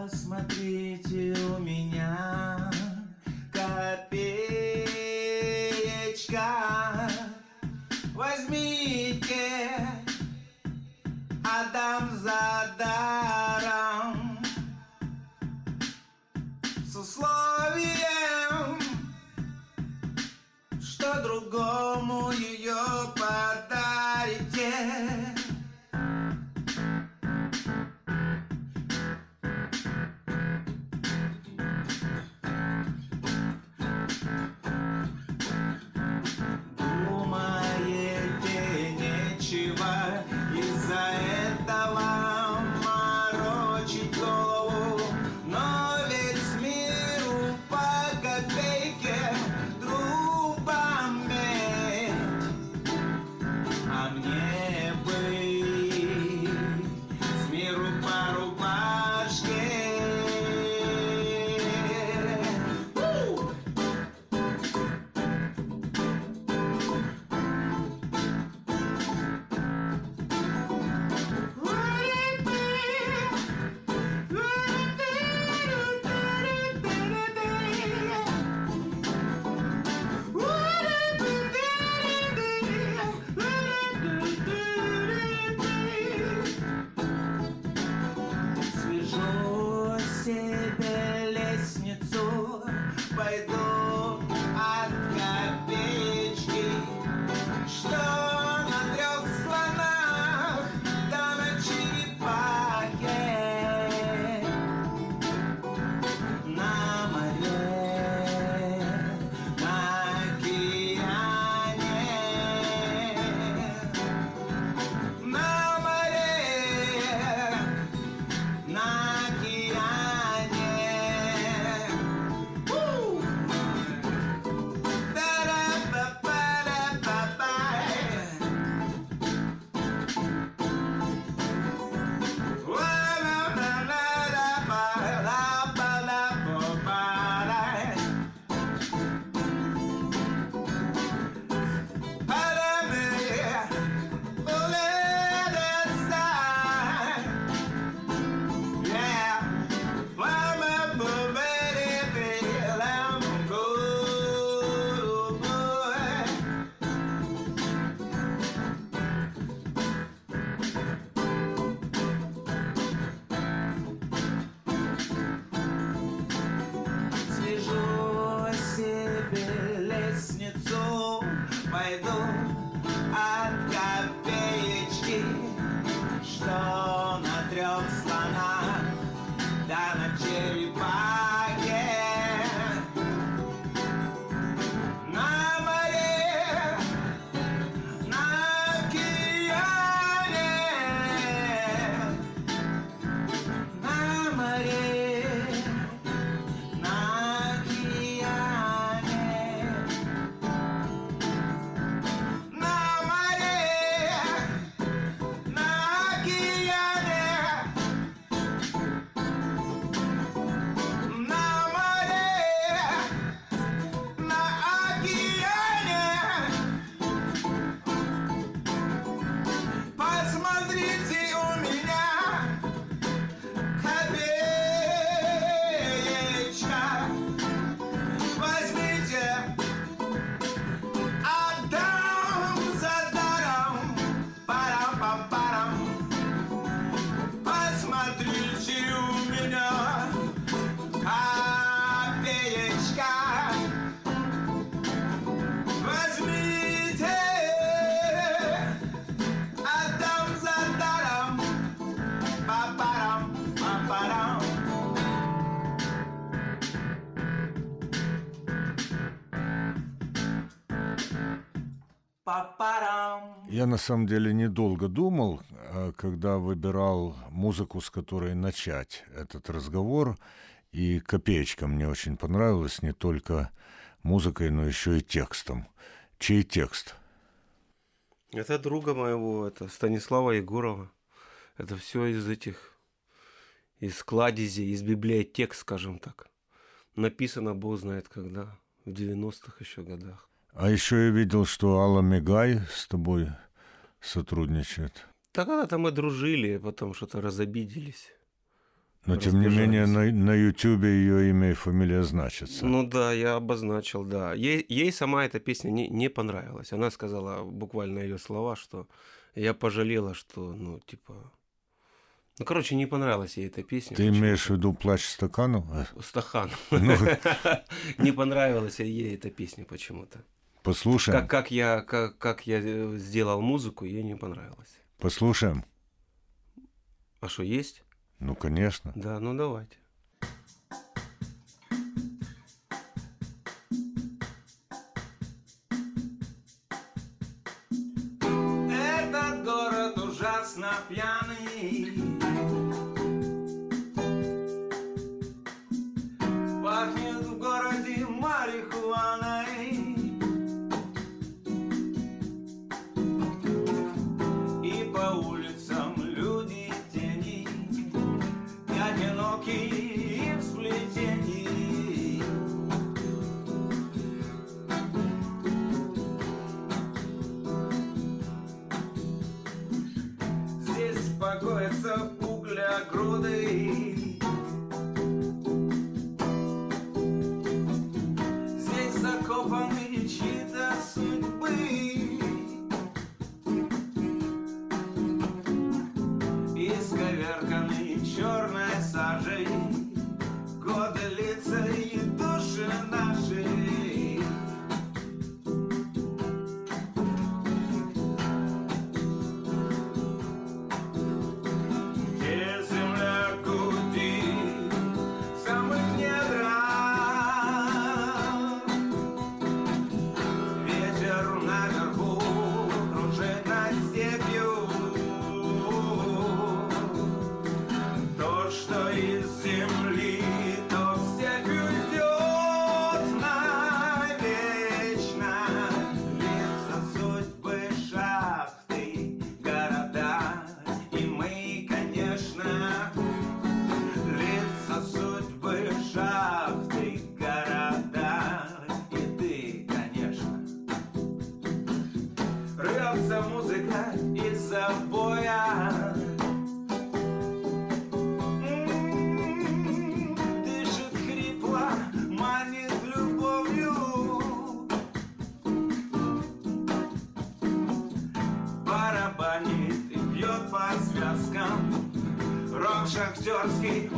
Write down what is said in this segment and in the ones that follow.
Посмотрите у меня. sana dana cherry pie. Я на самом деле недолго думал, э, когда выбирал музыку, с которой начать этот разговор. И «Копеечка» мне очень понравилась не только музыкой, но еще и текстом. Чей текст? Это друга моего, это Станислава Егорова. Это все из этих, из кладези, из библиотек, скажем так. Написано, бог знает когда, в 90-х еще годах. А еще я видел, что Алла Мигай с тобой сотрудничает. Так она там и дружили, потом что-то разобиделись. Но тем не менее на, на Ютубе ее имя и фамилия значатся. Ну да, я обозначил, да. Ей, ей сама эта песня не, не понравилась. Она сказала буквально ее слова, что я пожалела, что, ну, типа... Ну, короче, не понравилась ей эта песня. Ты почему-то. имеешь в виду «Плач стаканов»? Стаканов. Ну. Не понравилась ей эта песня почему-то. Послушаем. Как, как, я, как, как я э, сделал музыку, ей не понравилось. Послушаем. А что, есть? Ну, конечно. Да, ну давайте.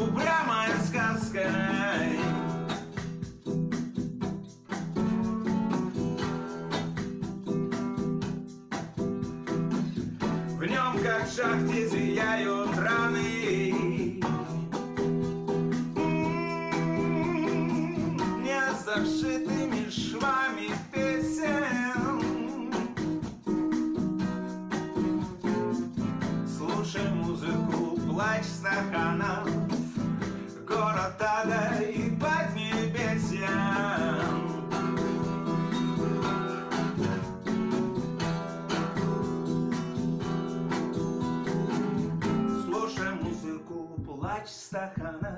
We where музыку, плач стаканов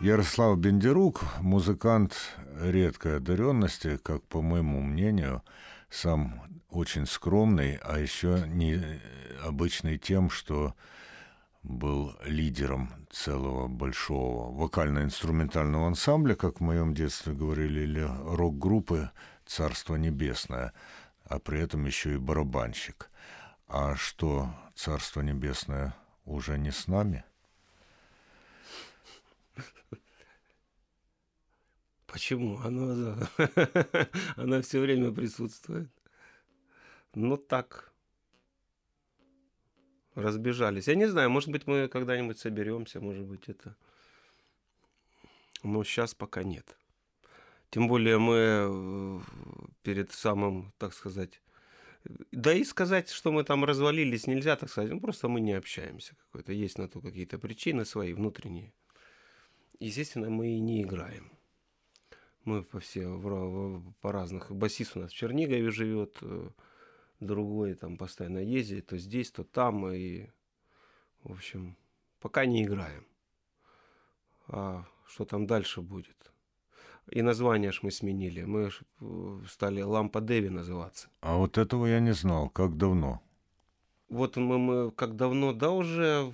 Ярослав Бендерук, музыкант редкой одаренности, как по моему мнению, сам очень скромный, а еще не обычный тем, что был лидером целого большого вокально-инструментального ансамбля, как в моем детстве говорили, или рок-группы «Царство небесное», а при этом еще и барабанщик. А что «Царство небесное» уже не с нами? Почему? Оно, она все время присутствует. Ну так. Разбежались. Я не знаю, может быть, мы когда-нибудь соберемся, может быть, это. Но сейчас пока нет. Тем более мы перед самым, так сказать, да и сказать, что мы там развалились, нельзя так сказать. Ну, просто мы не общаемся какой-то. Есть на то какие-то причины свои внутренние. Естественно, мы и не играем. Мы по все в, в- по разных. Басист у нас в Чернигове живет, э, другой там постоянно ездит, то здесь, то там. И, в общем, пока не играем. А что там дальше будет? И название ж мы сменили. Мы э, стали Лампа Деви называться. А вот этого я не знал. Как давно? Вот мы, мы как давно, да, уже,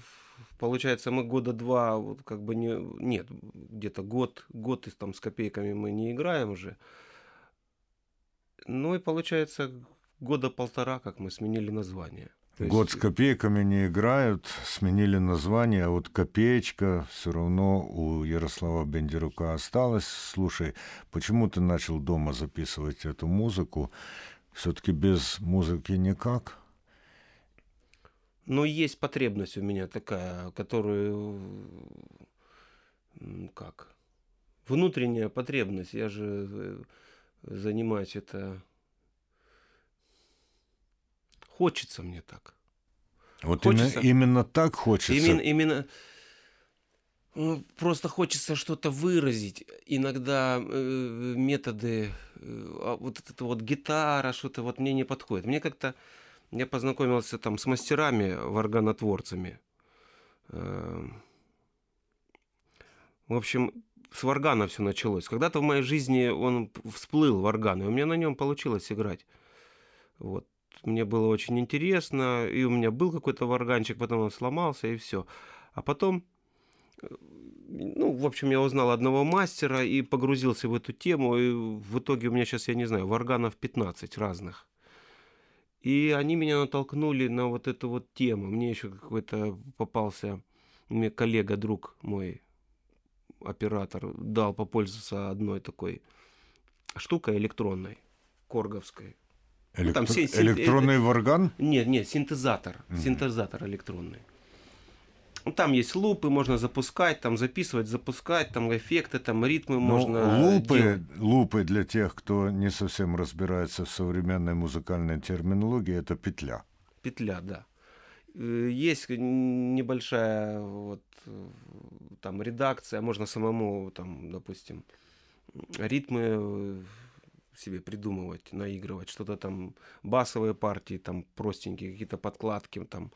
получается, мы года два, вот как бы не, нет, где-то год, год и там с копейками мы не играем уже. Ну и получается, года полтора, как мы сменили название. Есть- Год с копейками не играют, сменили название, а вот копеечка все равно у Ярослава Бендерука осталась. Слушай, почему ты начал дома записывать эту музыку? Все-таки без музыки никак? Но есть потребность у меня такая, которую, как, внутренняя потребность. Я же э, занимаюсь это... Хочется мне так. Вот Хочется. именно, именно так хочется. Именно, именно ну, просто хочется что-то выразить. Иногда э, методы, э, а вот эта вот гитара, что-то вот мне не подходит. Мне как-то я познакомился там с мастерами, варганотворцами. Э, В общем, с варгана все началось. Когда-то в моей жизни он всплыл варган, и у меня на нем получилось играть. Вот. Мне было очень интересно, и у меня был какой-то варганчик, потом он сломался, и все. А потом, э, ну, в общем, я узнал одного мастера и погрузился в эту тему, и в итоге у меня сейчас, я не знаю, варганов 15 разных. И они меня натолкнули на вот эту вот тему. Мне еще какой-то попался, мне коллега, друг мой, оператор, дал попользоваться одной такой штукой электронной, корговской. Электро- там си- си- Электронный варган? Нет, нет, синтезатор. Синтезатор электронный. Ну, Там есть лупы, можно запускать, там записывать, запускать, там эффекты, там ритмы Ну, можно лупы, делать. лупы для тех, кто не совсем разбирается в современной музыкальной терминологии, это петля. Петля, да. Э, Есть небольшая вот э, там редакция, можно самому там, допустим, ритмы э, себе придумывать, наигрывать, что-то там басовые партии, там простенькие какие-то подкладки там.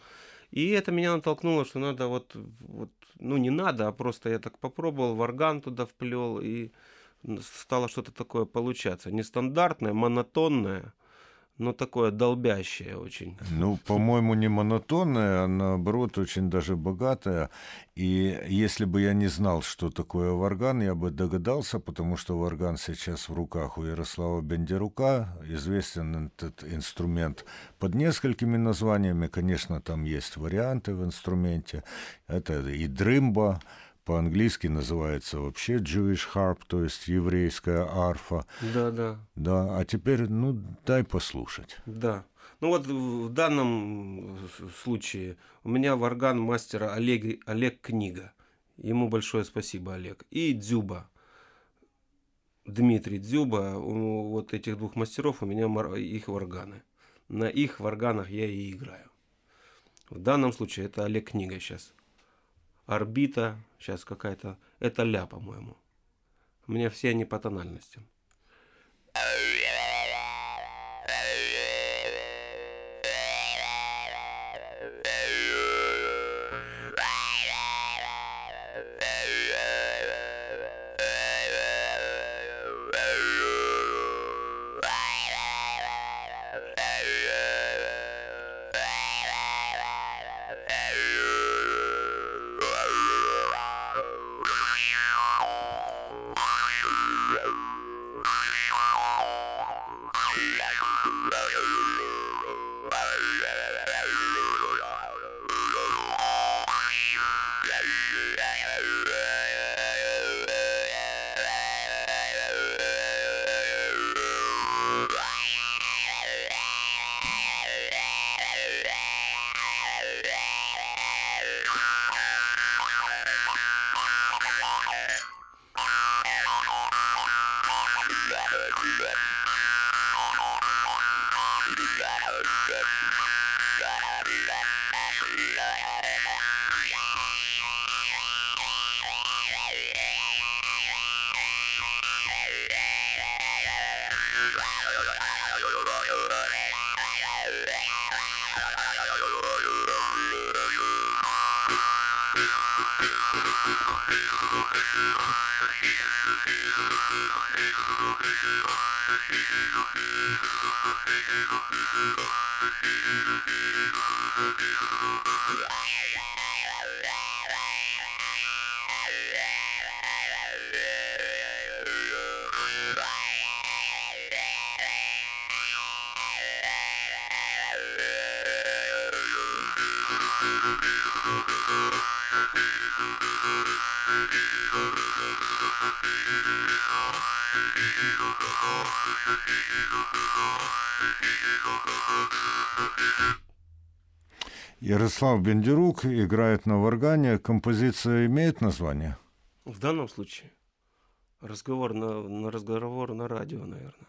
И это меня натолкнуло, что надо вот, вот, ну не надо, а просто я так попробовал, в орган туда вплел, и стало что-то такое получаться. Нестандартное, монотонное, но такое долбящее очень. Ну, по-моему, не монотонная, а наоборот, очень даже богатая. И если бы я не знал, что такое варган, я бы догадался, потому что варган сейчас в руках у Ярослава Бендерука. Известен этот инструмент под несколькими названиями. Конечно, там есть варианты в инструменте. Это и дрымба, по-английски называется вообще Jewish harp, то есть еврейская арфа. Да, да. Да, а теперь, ну, дай послушать. Да. Ну вот в данном случае у меня варган мастера Олег, Олег Книга. Ему большое спасибо, Олег. И Дзюба. Дмитрий Дзюба. У вот этих двух мастеров у меня их варганы. На их варганах я и играю. В данном случае это Олег Книга сейчас. Орбита, сейчас какая-то. Это ля, по-моему. Меня все они по тональностям. Wow. Wow. Ярослав Бендерук играет на варгане. Композиция имеет название? В данном случае разговор на, на разговор на радио, наверное.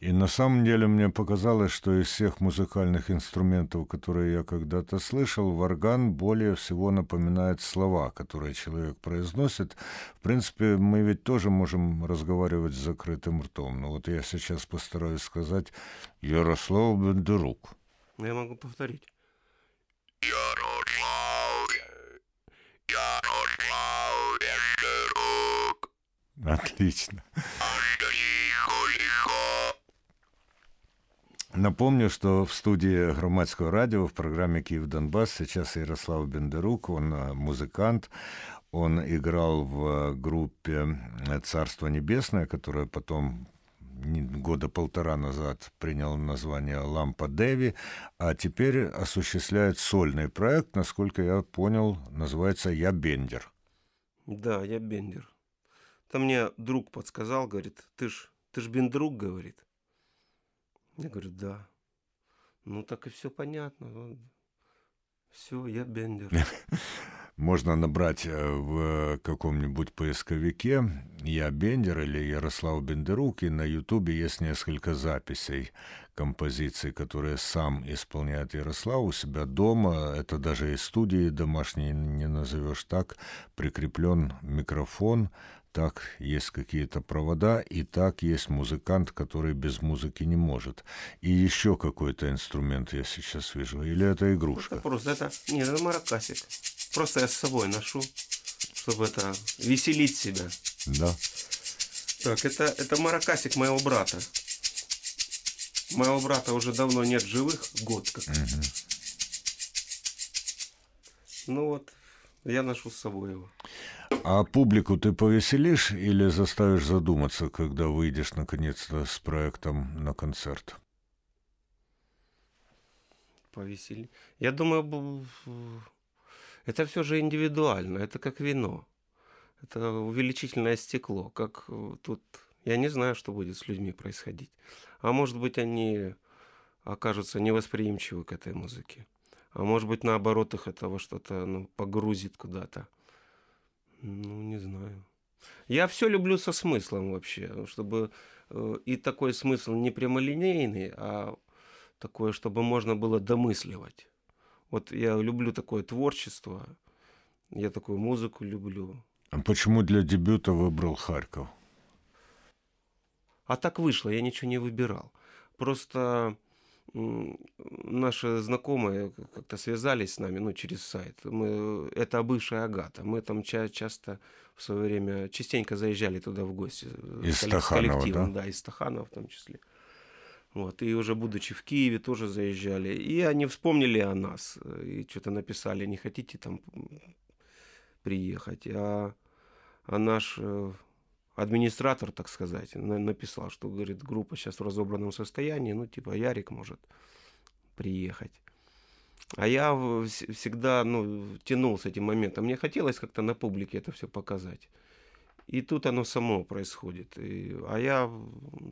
И на самом деле мне показалось, что из всех музыкальных инструментов, которые я когда-то слышал, варган более всего напоминает слова, которые человек произносит. В принципе, мы ведь тоже можем разговаривать с закрытым ртом. Но вот я сейчас постараюсь сказать «Ярослав Бендерук». Я могу повторить. Отлично. Напомню, что в студии Громадского радио в программе «Киев Донбасс» сейчас Ярослав Бендерук, он э, музыкант, он играл в группе «Царство небесное», которая потом года полтора назад принял название «Лампа Деви», а теперь осуществляет сольный проект, насколько я понял, называется «Я Бендер». Да, я Бендер. Там мне друг подсказал, говорит, ты ж, ты ж Бендрук, говорит. Я говорю, да. Ну так и все понятно. Все, я Бендер. Можно набрать э, в каком-нибудь поисковике «Я Бендер» или «Ярослав Бендерук», и на Ютубе есть несколько записей композиций, которые сам исполняет Ярослав у себя дома. Это даже и студии домашней не назовешь так. Прикреплен микрофон, так есть какие-то провода, и так есть музыкант, который без музыки не может. И еще какой-то инструмент я сейчас вижу. Или это игрушка? Это просто это... Нет, это маракасик. Просто я с собой ношу, чтобы это веселить себя. Да. Так, это, это маракасик моего брата. Моего брата уже давно нет живых, год как. Угу. Ну вот, я ношу с собой его. А публику ты повеселишь или заставишь задуматься, когда выйдешь наконец-то с проектом на концерт? Повесели. Я думаю, это все же индивидуально, это как вино. Это увеличительное стекло, как тут... Я не знаю, что будет с людьми происходить. А может быть, они окажутся невосприимчивы к этой музыке. А может быть, наоборот, их этого что-то ну, погрузит куда-то. Ну, не знаю. Я все люблю со смыслом вообще, чтобы э, и такой смысл не прямолинейный, а такое, чтобы можно было домысливать. Вот я люблю такое творчество, я такую музыку люблю. А почему для дебюта выбрал Харьков? А так вышло, я ничего не выбирал. Просто наши знакомые как-то связались с нами, ну, через сайт. Мы, это бывшая Агата. Мы там ча- часто в свое время частенько заезжали туда в гости. Из с коллективом, да? да, из Стаханова в том числе. Вот, и уже будучи в Киеве тоже заезжали. И они вспомнили о нас. И что-то написали, не хотите там приехать. А, а наш э, администратор, так сказать, написал, что, говорит, группа сейчас в разобранном состоянии, ну, типа, Ярик может приехать. А я всегда, ну, тянул с этим моментом. Мне хотелось как-то на публике это все показать. И тут оно само происходит. И, а я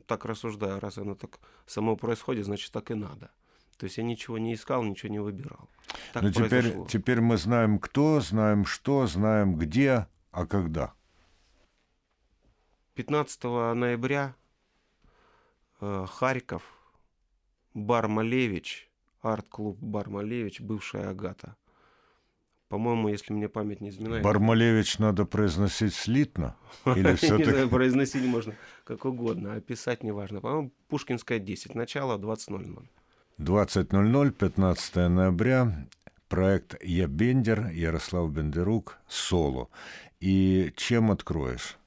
так рассуждаю, раз оно так само происходит, значит, так и надо. То есть я ничего не искал, ничего не выбирал. Так Но теперь, теперь мы знаем кто, знаем что, знаем где, а когда. 15 ноября э, Харьков, бар Малевич, арт-клуб бар Малевич, бывшая Агата. По-моему, если мне память не изменяет. Бармалевич надо произносить слитно? Или все-таки... произносить можно как угодно, а писать неважно. По-моему, Пушкинская 10, начало 20.00. 20.00, 15 ноября, проект «Я Бендер», Ярослав Бендерук, соло. И чем откроешь?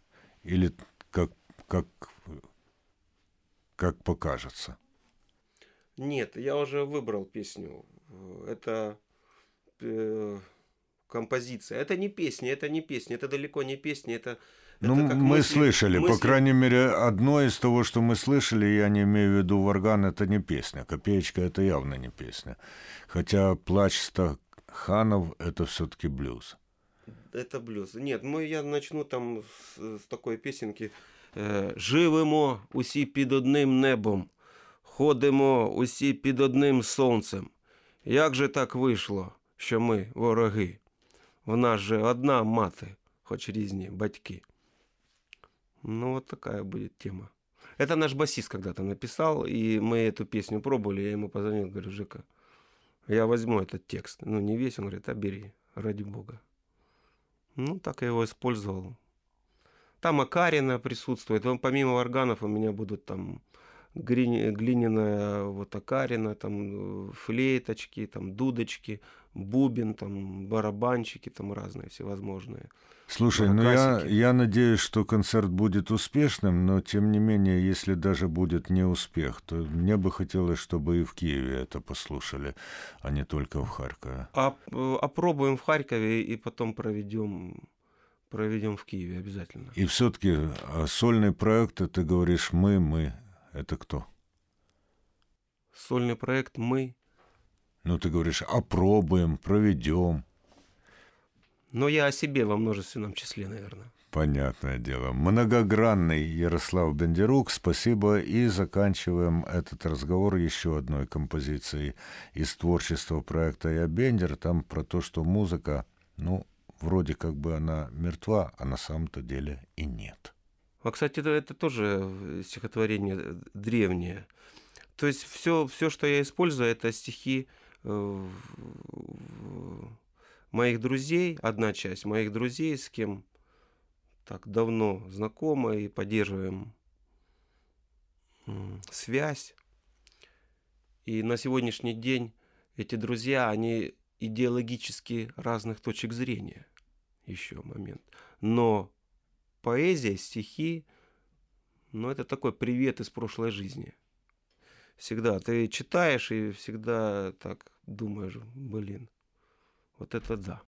Или как, как, как покажется? Нет, я уже выбрал песню. Это э, композиция. Это не песня, это не песня, это далеко не песня, это... Ну, это мы мысли, слышали, мысли... по крайней мере, одно из того, что мы слышали, я не имею в виду варган, это не песня. Копеечка это явно не песня. Хотя плач Стаханов это все-таки блюз это блюз. Нет, мы, я начну там с, с такої пісеньки. Е, Живемо усі під одним небом, ходимо усі під одним сонцем. Як же так вийшло, що ми вороги? В нас же одна мати, хоч різні батьки. Ну, вот такая будет тема. Это наш басист когда-то написал, и мы эту песню пробовали. Я ему позвонил, говорю, Жека, я возьму этот текст. Ну, не весь, он говорит, а бери, ради бога. Ну, так я его использовал. Там Акарина присутствует. Помимо органов у меня будут там глиняная вот Акарина, там э, флейточки, там дудочки, бубен, там барабанчики, там разные всевозможные. Слушай, ну я, я надеюсь, что концерт будет успешным, но тем не менее, если даже будет не успех, то мне бы хотелось, чтобы и в Киеве это послушали, а не только в Харькове. А, опробуем в Харькове и потом проведем проведем в Киеве обязательно. И все-таки а сольный проект, ты говоришь мы, мы, это кто? Сольный проект мы. Ну, ты говоришь, опробуем, проведем. Но я о себе во множественном числе, наверное. Понятное дело. Многогранный Ярослав Бендерук, спасибо. И заканчиваем этот разговор еще одной композицией из творчества проекта «Я Бендер». Там про то, что музыка, ну, вроде как бы она мертва, а на самом-то деле и нет. А, кстати, это, это тоже стихотворение древнее. То есть все, все, что я использую, это стихи э, моих друзей, одна часть моих друзей, с кем так давно знакомы и поддерживаем связь. И на сегодняшний день эти друзья, они идеологически разных точек зрения. Еще момент. Но поэзия, стихи, ну это такой привет из прошлой жизни. Всегда ты читаешь и всегда так думаешь, блин, вот это да.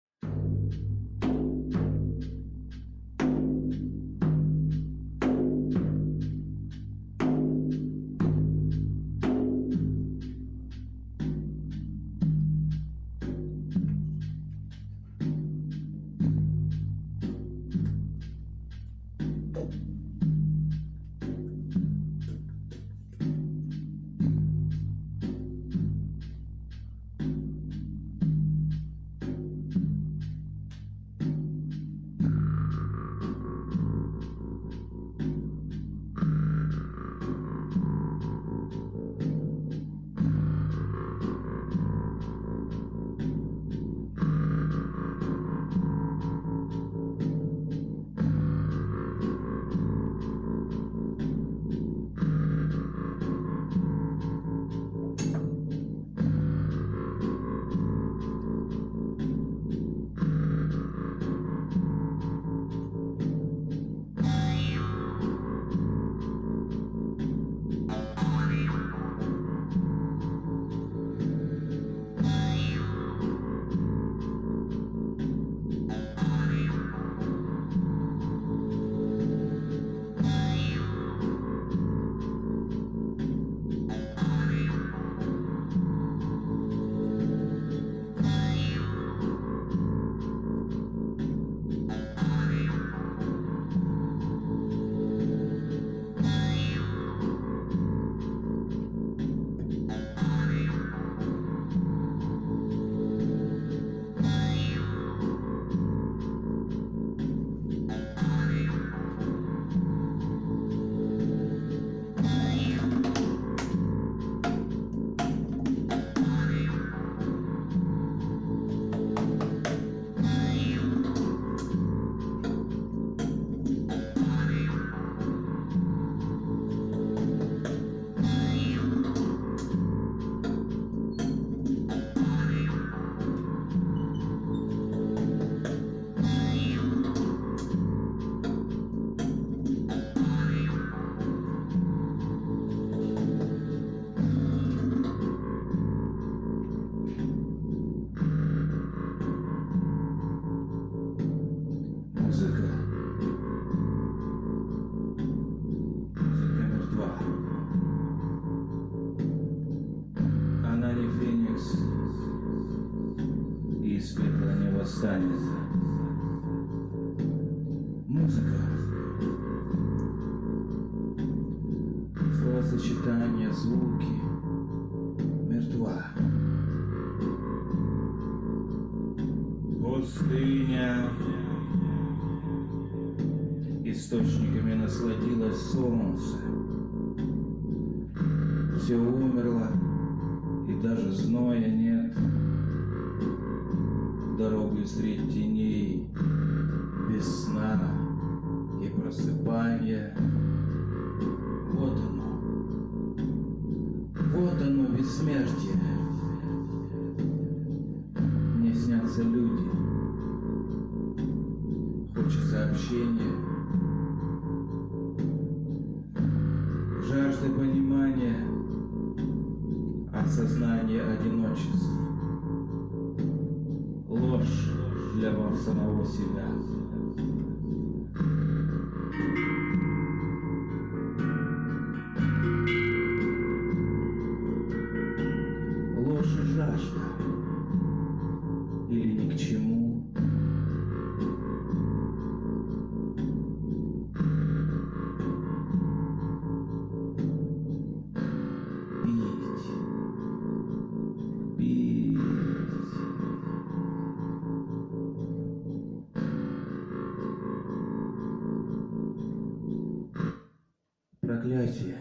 Проклятие.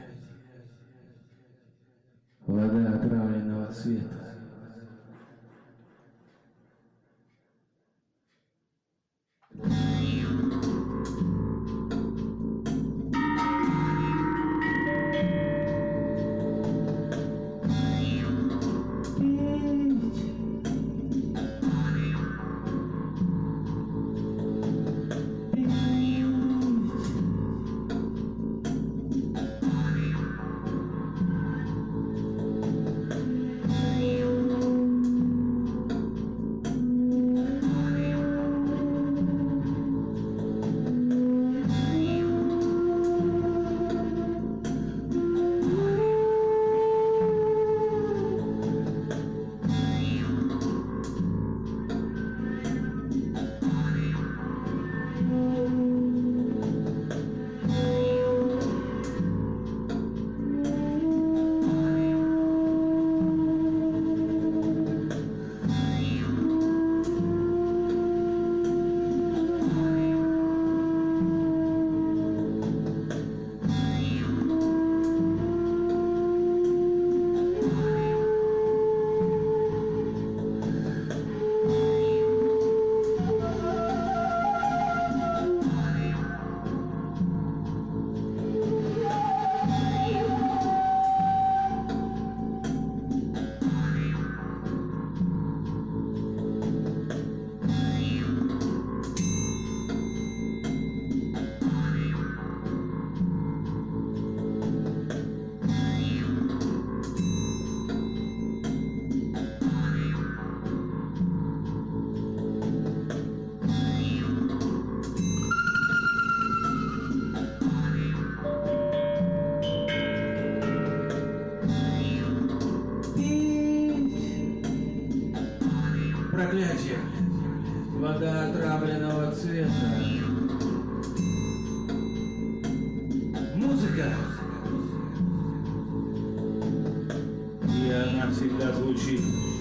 Вода отравленного цвета. Всегда